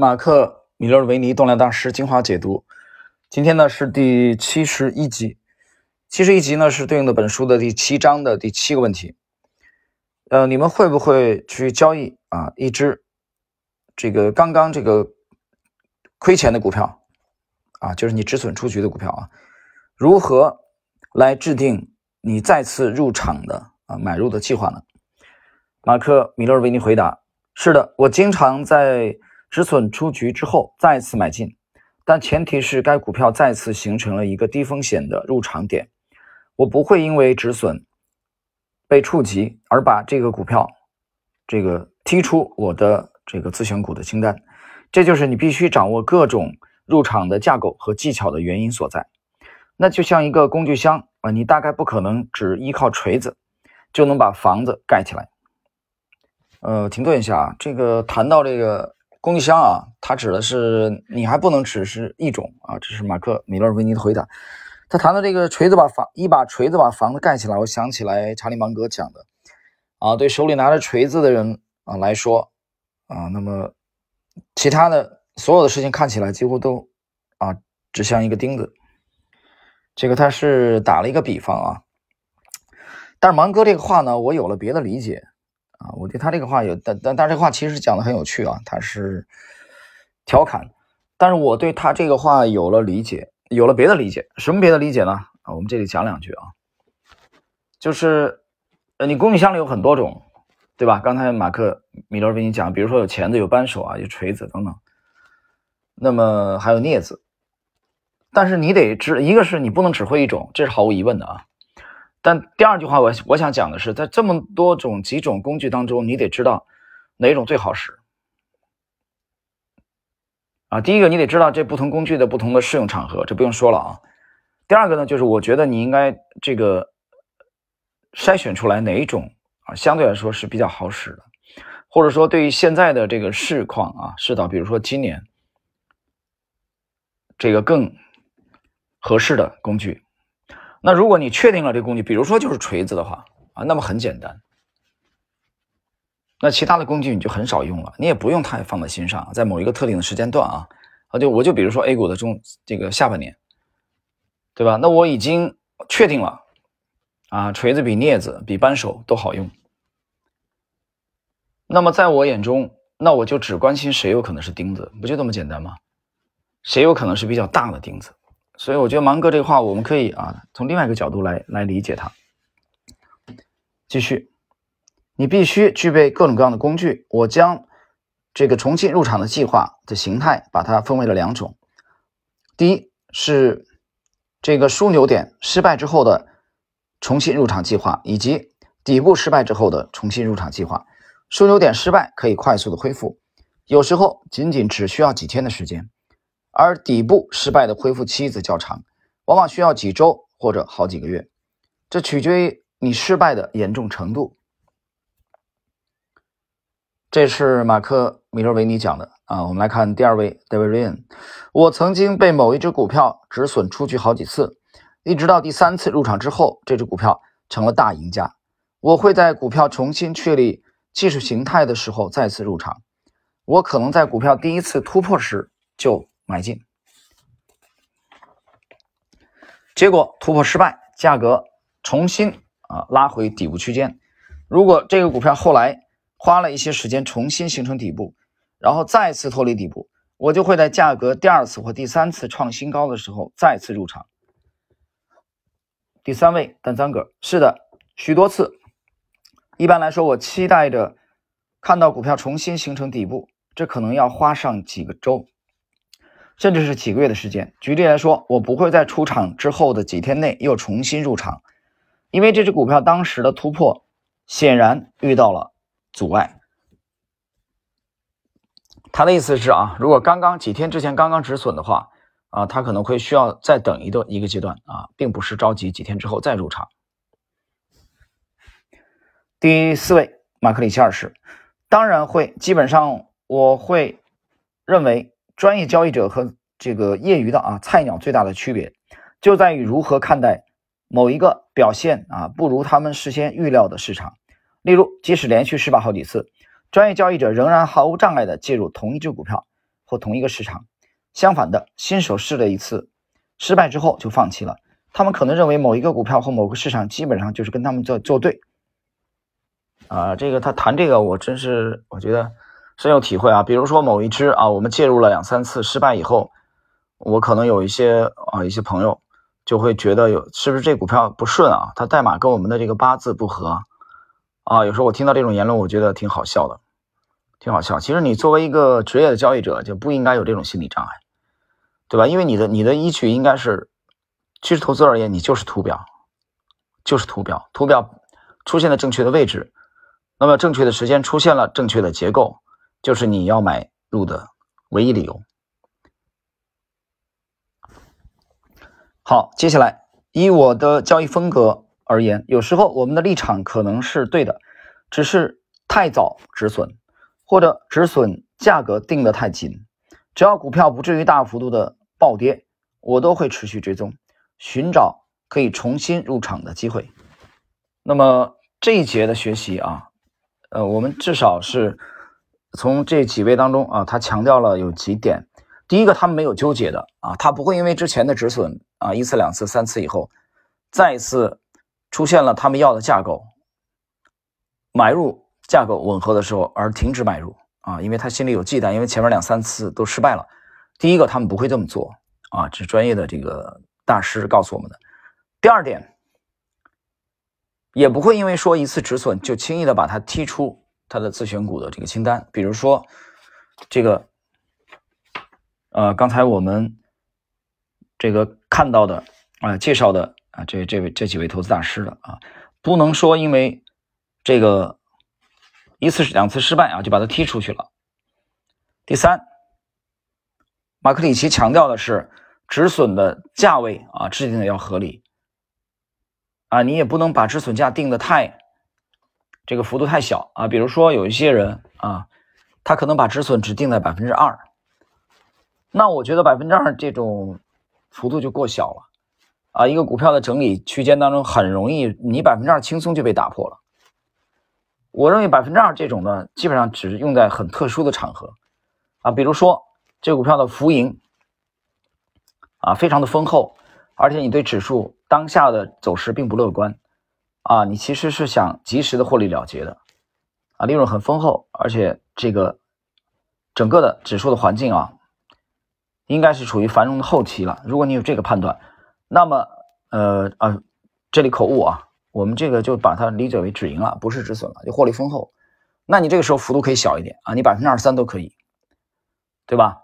马克·米勒维尼动量大师精华解读，今天呢是第七十一集。七十一集呢是对应的本书的第七章的第七个问题。呃，你们会不会去交易啊一只这个刚刚这个亏钱的股票啊，就是你止损出局的股票啊？如何来制定你再次入场的啊买入的计划呢？马克·米勒维尼回答：是的，我经常在。止损出局之后再次买进，但前提是该股票再次形成了一个低风险的入场点。我不会因为止损被触及而把这个股票这个踢出我的这个自选股的清单。这就是你必须掌握各种入场的架构和技巧的原因所在。那就像一个工具箱啊，你大概不可能只依靠锤子就能把房子盖起来。呃，停顿一下啊，这个谈到这个。工具箱啊，它指的是你还不能只是一种啊，这是马克·米勒维尼的回答。他谈到这个锤子把房一把锤子把房子盖起来，我想起来查理芒格讲的啊，对手里拿着锤子的人啊来说啊，那么其他的所有的事情看起来几乎都啊只像一个钉子。这个他是打了一个比方啊，但是芒格这个话呢，我有了别的理解。啊，我对他这个话有，但但但这话其实讲的很有趣啊，他是调侃，但是我对他这个话有了理解，有了别的理解，什么别的理解呢？啊，我们这里讲两句啊，就是呃，你工具箱里有很多种，对吧？刚才马克米勒跟你讲，比如说有钳子、有扳手啊、有锤子等等，那么还有镊子，但是你得知，一个是你不能只会一种，这是毫无疑问的啊。但第二句话，我我想讲的是，在这么多种几种工具当中，你得知道哪种最好使啊。第一个，你得知道这不同工具的不同的适用场合，这不用说了啊。第二个呢，就是我觉得你应该这个筛选出来哪一种啊，相对来说是比较好使的，或者说对于现在的这个市况啊，市道，比如说今年这个更合适的工具。那如果你确定了这工具，比如说就是锤子的话啊，那么很简单。那其他的工具你就很少用了，你也不用太放在心上。在某一个特定的时间段啊，啊，就我就比如说 A 股的中这个下半年，对吧？那我已经确定了啊，锤子比镊子比扳手都好用。那么在我眼中，那我就只关心谁有可能是钉子，不就这么简单吗？谁有可能是比较大的钉子？所以我觉得芒哥这个话，我们可以啊从另外一个角度来来理解它。继续，你必须具备各种各样的工具。我将这个重新入场的计划的形态，把它分为了两种。第一是这个枢纽点失败之后的重新入场计划，以及底部失败之后的重新入场计划。枢纽点失败可以快速的恢复，有时候仅仅只需要几天的时间。而底部失败的恢复期则较长，往往需要几周或者好几个月，这取决于你失败的严重程度。这是马克·米勒维尼讲的啊。我们来看第二位 David Ryan，我曾经被某一只股票止损出局好几次，一直到第三次入场之后，这只股票成了大赢家。我会在股票重新确立技术形态的时候再次入场，我可能在股票第一次突破时就。买进，结果突破失败，价格重新啊拉回底部区间。如果这个股票后来花了一些时间重新形成底部，然后再次脱离底部，我就会在价格第二次或第三次创新高的时候再次入场。第三位单三个是的，许多次。一般来说，我期待着看到股票重新形成底部，这可能要花上几个周。甚至是几个月的时间。举例来说，我不会在出场之后的几天内又重新入场，因为这只股票当时的突破显然遇到了阻碍。他的意思是啊，如果刚刚几天之前刚刚止损的话啊，他可能会需要再等一段一个阶段啊，并不是着急几天之后再入场。第四位，马克里奇二世，当然会，基本上我会认为。专业交易者和这个业余的啊菜鸟最大的区别，就在于如何看待某一个表现啊不如他们事先预料的市场。例如，即使连续失败好几次，专业交易者仍然毫无障碍地介入同一只股票，或同一个市场。相反的，新手试了一次，失败之后就放弃了。他们可能认为某一个股票或某个市场基本上就是跟他们在作对。啊，这个他谈这个，我真是我觉得深有体会啊。比如说某一只啊，我们介入了两三次失败以后，我可能有一些啊一些朋友就会觉得有是不是这股票不顺啊？它代码跟我们的这个八字不合啊。有时候我听到这种言论，我觉得挺好笑的。挺好笑，其实你作为一个职业的交易者，就不应该有这种心理障碍，对吧？因为你的你的依据应该是，其实投资而言，你就是图表，就是图表，图表出现了正确的位置，那么正确的时间出现了正确的结构，就是你要买入的唯一理由。好，接下来以我的交易风格而言，有时候我们的立场可能是对的，只是太早止损。或者止损价格定得太紧，只要股票不至于大幅度的暴跌，我都会持续追踪，寻找可以重新入场的机会。那么这一节的学习啊，呃，我们至少是从这几位当中啊，他强调了有几点。第一个，他们没有纠结的啊，他不会因为之前的止损啊一次、两次、三次以后，再一次出现了他们要的架构，买入。架构吻合的时候而停止买入啊，因为他心里有忌惮，因为前面两三次都失败了。第一个，他们不会这么做啊，这是专业的这个大师告诉我们的。第二点，也不会因为说一次止损就轻易的把它踢出他的自选股的这个清单。比如说这个，呃，刚才我们这个看到的啊，介绍的啊，这这位这几位投资大师的啊，不能说因为这个。一次两次失败啊，就把他踢出去了。第三，马克里奇强调的是止损的价位啊，制定的要合理啊，你也不能把止损价定的太这个幅度太小啊。比如说有一些人啊，他可能把止损只定在百分之二，那我觉得百分之二这种幅度就过小了啊。一个股票的整理区间当中，很容易你百分之二轻松就被打破了。我认为百分之二这种呢，基本上只是用在很特殊的场合，啊，比如说这股票的浮盈啊，非常的丰厚，而且你对指数当下的走势并不乐观，啊，你其实是想及时的获利了结的，啊，利润很丰厚，而且这个整个的指数的环境啊，应该是处于繁荣的后期了。如果你有这个判断，那么呃啊，这里口误啊。我们这个就把它理解为止盈了，不是止损了，就获利丰厚。那你这个时候幅度可以小一点啊，你百分之二三都可以，对吧？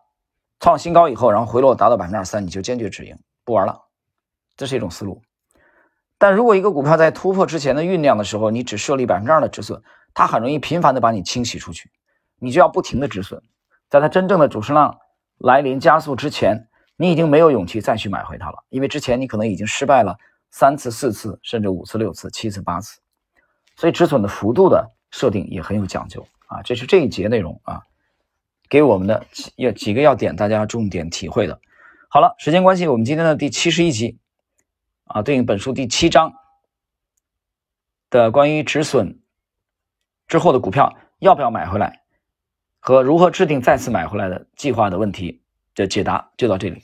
创新高以后，然后回落达到百分之二三，你就坚决止盈，不玩了，这是一种思路。但如果一个股票在突破之前的酝酿的时候，你只设立百分之二的止损，它很容易频繁的把你清洗出去，你就要不停的止损，在它真正的主升浪来临加速之前，你已经没有勇气再去买回它了，因为之前你可能已经失败了。三次、四次，甚至五次、六次、七次、八次，所以止损的幅度的设定也很有讲究啊。这是这一节内容啊，给我们的要几个要点，大家重点体会的。好了，时间关系，我们今天的第七十一集啊，对应本书第七章的关于止损之后的股票要不要买回来和如何制定再次买回来的计划的问题的解答，就到这里。